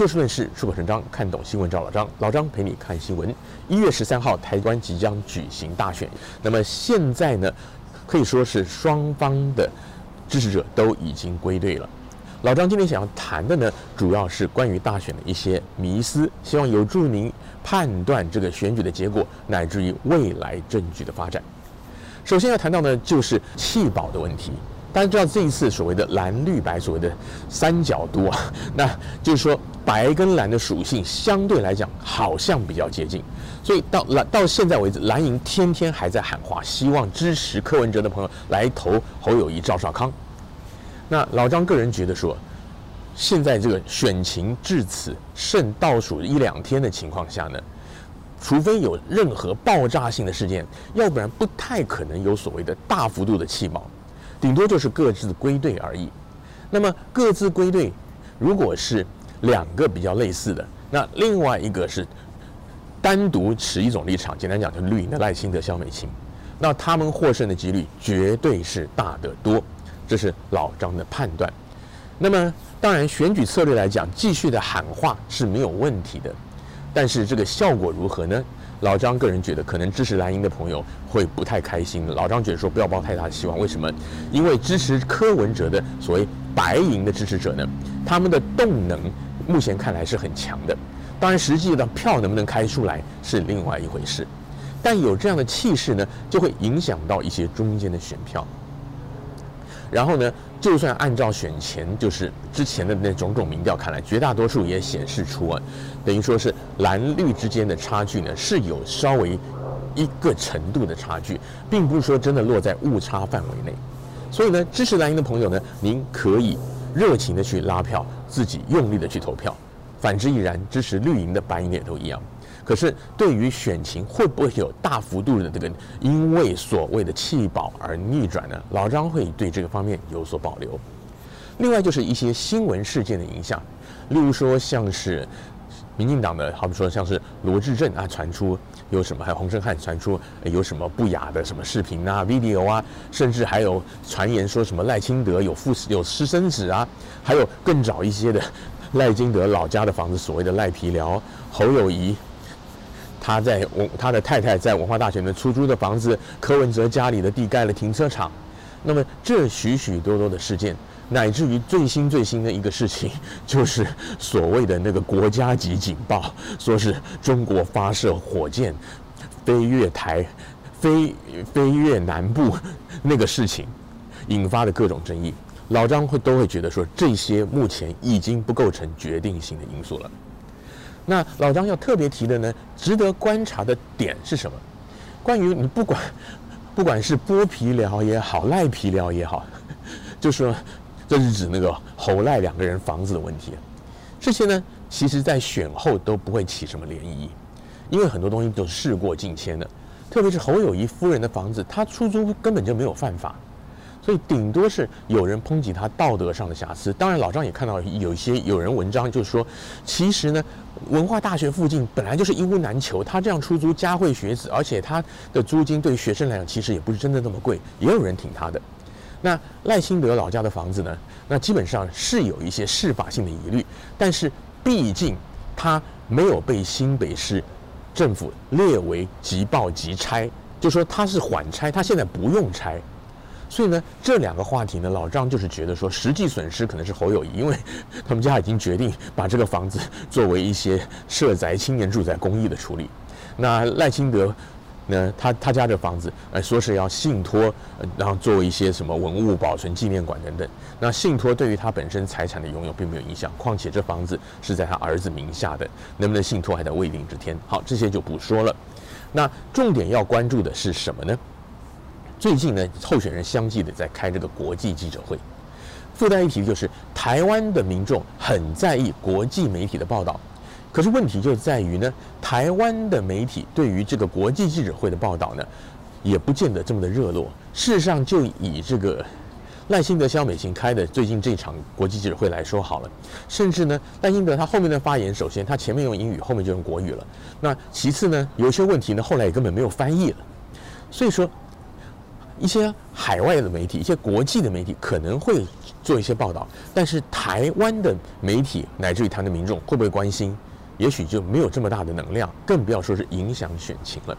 就事论事，出口成章，看懂新闻找老张。老张陪你看新闻。一月十三号，台湾即将举行大选。那么现在呢，可以说是双方的支持者都已经归队了。老张今天想要谈的呢，主要是关于大选的一些迷思，希望有助于您判断这个选举的结果，乃至于未来政局的发展。首先要谈到呢，就是弃保的问题。大家知道这一次所谓的蓝绿白所谓的三角都啊，那就是说白跟蓝的属性相对来讲好像比较接近，所以到蓝到现在为止，蓝营天天还在喊话，希望支持柯文哲的朋友来投侯友谊、赵少康。那老张个人觉得说，现在这个选情至此剩倒数一两天的情况下呢，除非有任何爆炸性的事件，要不然不太可能有所谓的大幅度的弃保。顶多就是各自归队而已。那么各自归队，如果是两个比较类似的，那另外一个是单独持一种立场，简单讲就是绿营的赖清德、萧美琴，那他们获胜的几率绝对是大得多。这是老张的判断。那么当然，选举策略来讲，继续的喊话是没有问题的，但是这个效果如何呢？老张个人觉得，可能支持蓝营的朋友会不太开心。老张觉得说，不要抱太大的希望。为什么？因为支持柯文哲的所谓白营的支持者呢，他们的动能目前看来是很强的。当然，实际的票能不能开出来是另外一回事。但有这样的气势呢，就会影响到一些中间的选票。然后呢，就算按照选前就是之前的那种种民调看来，绝大多数也显示出啊，等于说是蓝绿之间的差距呢是有稍微一个程度的差距，并不是说真的落在误差范围内。所以呢，支持蓝营的朋友呢，您可以热情的去拉票，自己用力的去投票；反之亦然，支持绿营的白营也都一样。可是，对于选情会不会有大幅度的这个因为所谓的弃保而逆转呢？老张会对这个方面有所保留。另外就是一些新闻事件的影响，例如说像是民进党的，好比说像是罗志正啊传出有什么，还有洪胜汉传出有什么不雅的什么视频啊、video 啊，甚至还有传言说什么赖清德有父有私生子啊，还有更早一些的赖清德老家的房子，所谓的赖皮寮侯友谊。他在文他的太太在文化大学里面出租的房子，柯文哲家里的地盖了停车场，那么这许许多多的事件，乃至于最新最新的一个事情，就是所谓的那个国家级警报，说是中国发射火箭飞越台，飞飞越南部那个事情，引发的各种争议，老张会都会觉得说，这些目前已经不构成决定性的因素了。那老张要特别提的呢，值得观察的点是什么？关于你不管，不管是剥皮疗也好，赖皮疗也好，就说这是指那个侯赖两个人房子的问题。这些呢，其实在选后都不会起什么涟漪，因为很多东西都是事过境迁的。特别是侯友谊夫人的房子，他出租根本就没有犯法。所以顶多是有人抨击他道德上的瑕疵。当然，老张也看到有一些有人文章就是说，其实呢，文化大学附近本来就是一屋难求，他这样出租嘉惠学子，而且他的租金对学生来讲其实也不是真的那么贵，也有人挺他的。那赖清德老家的房子呢，那基本上是有一些适法性的疑虑，但是毕竟他没有被新北市政府列为即报即拆，就说他是缓拆，他现在不用拆。所以呢，这两个话题呢，老张就是觉得说，实际损失可能是侯友谊，因为他们家已经决定把这个房子作为一些社宅、青年住宅公益的处理。那赖清德呢，他他家的房子，呃，说是要信托，然后作为一些什么文物保存纪念馆等等。那信托对于他本身财产的拥有并没有影响，况且这房子是在他儿子名下的，能不能信托还在未定之天。好，这些就不说了。那重点要关注的是什么呢？最近呢，候选人相继的在开这个国际记者会。附带一提就是，台湾的民众很在意国际媒体的报道，可是问题就在于呢，台湾的媒体对于这个国际记者会的报道呢，也不见得这么的热络。事实上，就以这个赖清德、萧美琴开的最近这场国际记者会来说好了，甚至呢，赖清德他后面的发言，首先他前面用英语，后面就用国语了。那其次呢，有些问题呢，后来也根本没有翻译了。所以说。一些海外的媒体、一些国际的媒体可能会做一些报道，但是台湾的媒体乃至于台湾的民众会不会关心？也许就没有这么大的能量，更不要说是影响选情了。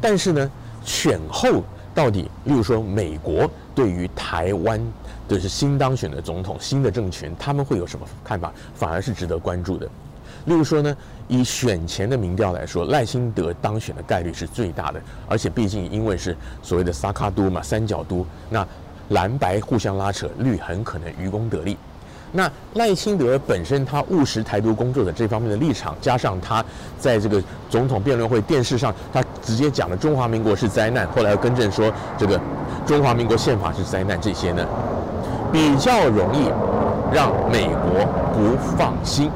但是呢，选后到底，例如说美国对于台湾的是新当选的总统、新的政权，他们会有什么看法？反而是值得关注的。例如说呢，以选前的民调来说，赖清德当选的概率是最大的，而且毕竟因为是所谓的萨卡都嘛，三角都，那蓝白互相拉扯，绿很可能渔翁得利。那赖清德本身他务实台独工作者这方面的立场，加上他在这个总统辩论会电视上，他直接讲了中华民国是灾难，后来又更正说这个中华民国宪法是灾难，这些呢比较容易让美国不放心。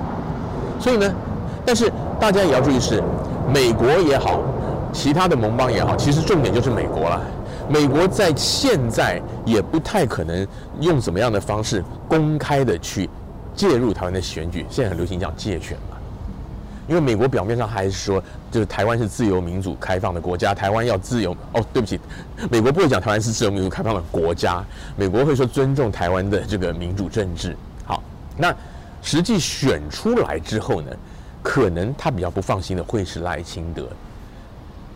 所以呢，但是大家也要注意是，美国也好，其他的盟邦也好，其实重点就是美国了。美国在现在也不太可能用怎么样的方式公开的去介入台湾的选举，现在很流行讲借选嘛。因为美国表面上还是说，就是台湾是自由民主开放的国家，台湾要自由。哦，对不起，美国不会讲台湾是自由民主开放的国家，美国会说尊重台湾的这个民主政治。好，那实际选出来之后呢，可能他比较不放心的会是赖清德。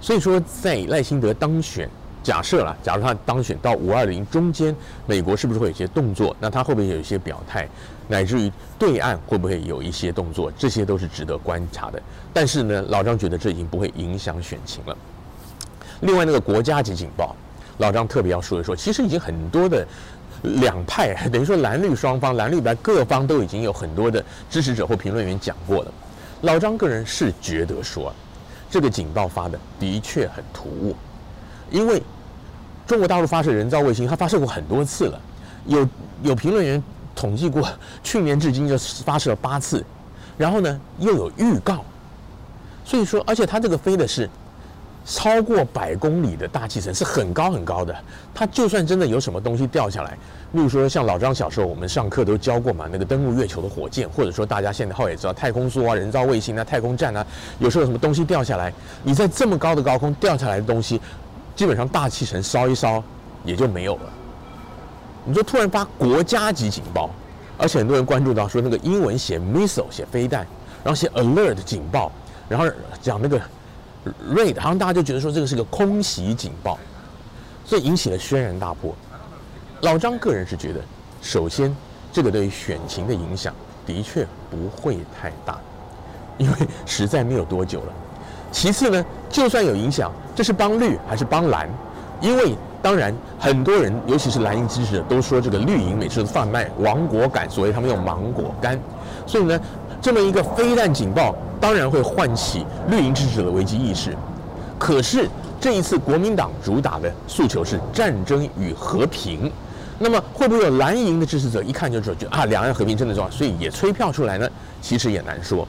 所以说，在赖清德当选。假设了，假如他当选到五二零中间，美国是不是会有一些动作？那他会不会有一些表态，乃至于对岸会不会有一些动作？这些都是值得观察的。但是呢，老张觉得这已经不会影响选情了。另外，那个国家级警报，老张特别要说一说，其实已经很多的两派，等于说蓝绿双方、蓝绿白各方都已经有很多的支持者或评论员讲过了。老张个人是觉得说，这个警报发的的确很突兀，因为。中国大陆发射人造卫星，它发射过很多次了，有有评论员统计过，去年至今就发射了八次，然后呢又有预告，所以说，而且它这个飞的是超过百公里的大气层，是很高很高的。它就算真的有什么东西掉下来，例如说像老张小时候我们上课都教过嘛，那个登陆月球的火箭，或者说大家现在后也知道太空梭啊、人造卫星啊、太空站啊，有时候有什么东西掉下来，你在这么高的高空掉下来的东西。基本上大气层烧一烧也就没有了。你说突然发国家级警报，而且很多人关注到说那个英文写 missile 写飞弹，然后写 alert 警报，然后讲那个 raid，好像大家就觉得说这个是个空袭警报，所以引起了轩然大波。老张个人是觉得，首先这个对于选情的影响的确不会太大，因为实在没有多久了。其次呢，就算有影响，这是帮绿还是帮蓝？因为当然很多人，尤其是蓝营支持者，都说这个绿营每次贩卖亡国感，所以他们用芒果干。所以呢，这么一个飞弹警报，当然会唤起绿营支持者的危机意识。可是这一次国民党主打的诉求是战争与和平，那么会不会有蓝营的支持者一看就说，就啊，两岸和平真的重要，所以也催票出来呢？其实也难说。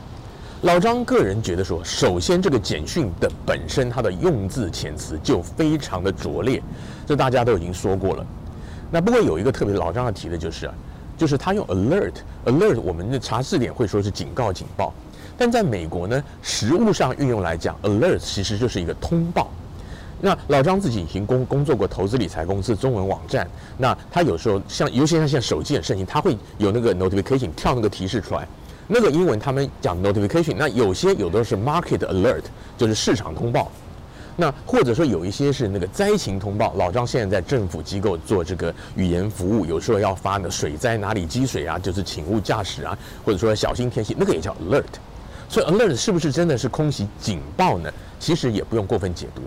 老张个人觉得说，首先这个简讯的本身，它的用字遣词就非常的拙劣，这大家都已经说过了。那不过有一个特别老张要提的就是啊，就是他用 alert，alert，我们的查字典会说是警告、警报，但在美国呢，实务上运用来讲，alert 其实就是一个通报。那老张自己已经工工作过投资理财公司中文网站，那他有时候像，尤其像现在手机很盛行，他会有那个 notification 跳那个提示出来。那个英文他们讲 notification，那有些有的是 market alert，就是市场通报。那或者说有一些是那个灾情通报。老张现在在政府机构做这个语言服务，有时候要发的水灾哪里积水啊，就是请勿驾驶啊，或者说小心天气，那个也叫 alert。所以 alert 是不是真的是空袭警报呢？其实也不用过分解读。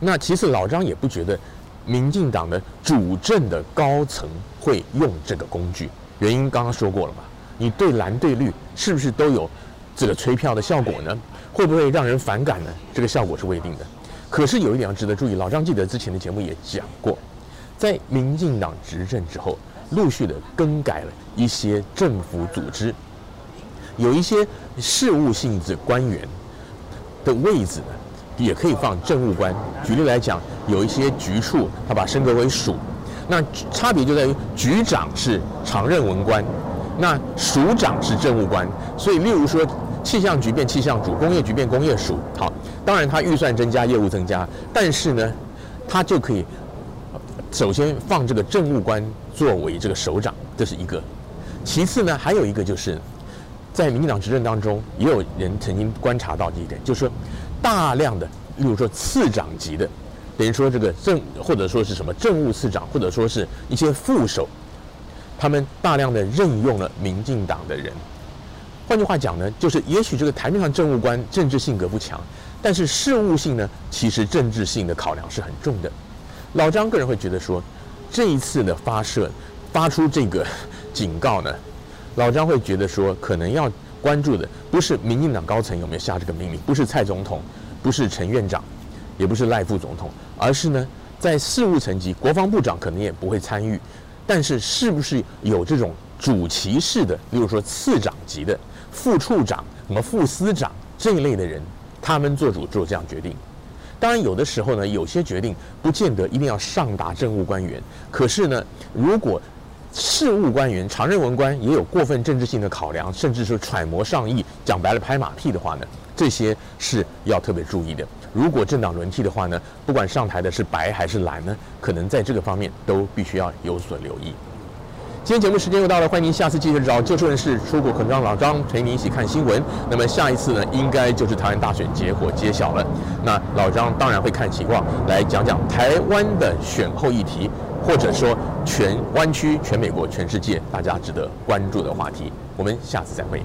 那其次老张也不觉得民进党的主政的高层会用这个工具，原因刚刚说过了嘛。你对蓝对绿是不是都有这个催票的效果呢？会不会让人反感呢？这个效果是未定的。可是有一点要值得注意，老张记得之前的节目也讲过，在民进党执政之后，陆续的更改了一些政府组织，有一些事务性质官员的位置呢，也可以放政务官。举例来讲，有一些局处他把升格为署，那差别就在于局长是常任文官。那署长是政务官，所以例如说气象局变气象署，工业局变工业署。好，当然他预算增加，业务增加，但是呢，他就可以首先放这个政务官作为这个首长，这是一个。其次呢，还有一个就是，在民进党执政当中，也有人曾经观察到这一点，就是说大量的，例如说次长级的，等于说这个政或者说是什么政务次长，或者说是一些副手，他们大量的任用了民进党的人。换句话讲呢，就是也许这个台面上政务官政治性格不强，但是事务性呢，其实政治性的考量是很重的。老张个人会觉得说，这一次的发射发出这个警告呢，老张会觉得说，可能要关注的不是民进党高层有没有下这个命令，不是蔡总统，不是陈院长，也不是赖副总统，而是呢，在事务层级，国防部长可能也不会参与，但是是不是有这种主旗式的，比如说次长级的。副处长、什么副司长这一类的人，他们做主做这样决定。当然，有的时候呢，有些决定不见得一定要上达政务官员。可是呢，如果事务官员、常任文官也有过分政治性的考量，甚至是揣摩上意，讲白了拍马屁的话呢，这些是要特别注意的。如果政党轮替的话呢，不管上台的是白还是蓝呢，可能在这个方面都必须要有所留意。今天节目时间又到了，欢迎您下次继续找就事论事、出国可能让老张陪你一起看新闻。那么下一次呢，应该就是台湾大选结果揭晓了。那老张当然会看情况来讲讲台湾的选后议题，或者说全湾区、全美国、全世界大家值得关注的话题。我们下次再会。